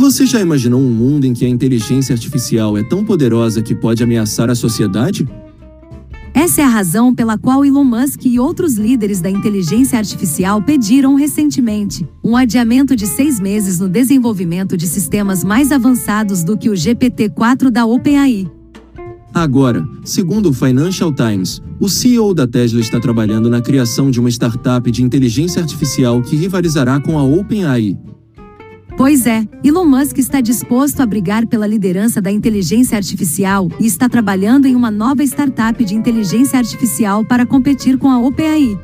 Você já imaginou um mundo em que a inteligência artificial é tão poderosa que pode ameaçar a sociedade? Essa é a razão pela qual Elon Musk e outros líderes da inteligência artificial pediram recentemente um adiamento de seis meses no desenvolvimento de sistemas mais avançados do que o GPT-4 da OpenAI. Agora, segundo o Financial Times, o CEO da Tesla está trabalhando na criação de uma startup de inteligência artificial que rivalizará com a OpenAI. Pois é, Elon Musk está disposto a brigar pela liderança da inteligência artificial e está trabalhando em uma nova startup de inteligência artificial para competir com a OpenAI.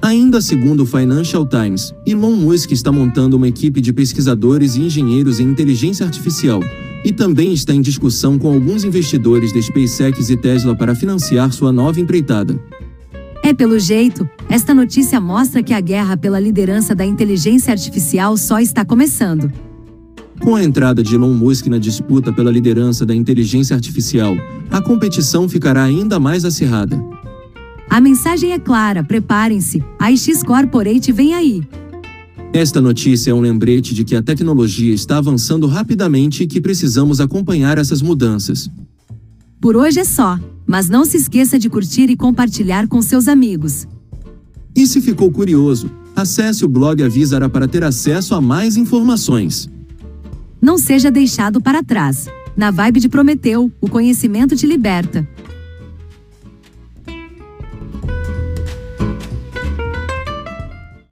Ainda segundo o Financial Times, Elon Musk está montando uma equipe de pesquisadores e engenheiros em inteligência artificial e também está em discussão com alguns investidores da SpaceX e Tesla para financiar sua nova empreitada. É pelo jeito, esta notícia mostra que a guerra pela liderança da inteligência artificial só está começando. Com a entrada de Elon Musk na disputa pela liderança da inteligência artificial, a competição ficará ainda mais acirrada. A mensagem é clara: preparem-se, a X Corporate vem aí. Esta notícia é um lembrete de que a tecnologia está avançando rapidamente e que precisamos acompanhar essas mudanças. Por hoje é só. Mas não se esqueça de curtir e compartilhar com seus amigos. E se ficou curioso, acesse o blog Avisará para ter acesso a mais informações. Não seja deixado para trás. Na vibe de Prometeu, o conhecimento te liberta.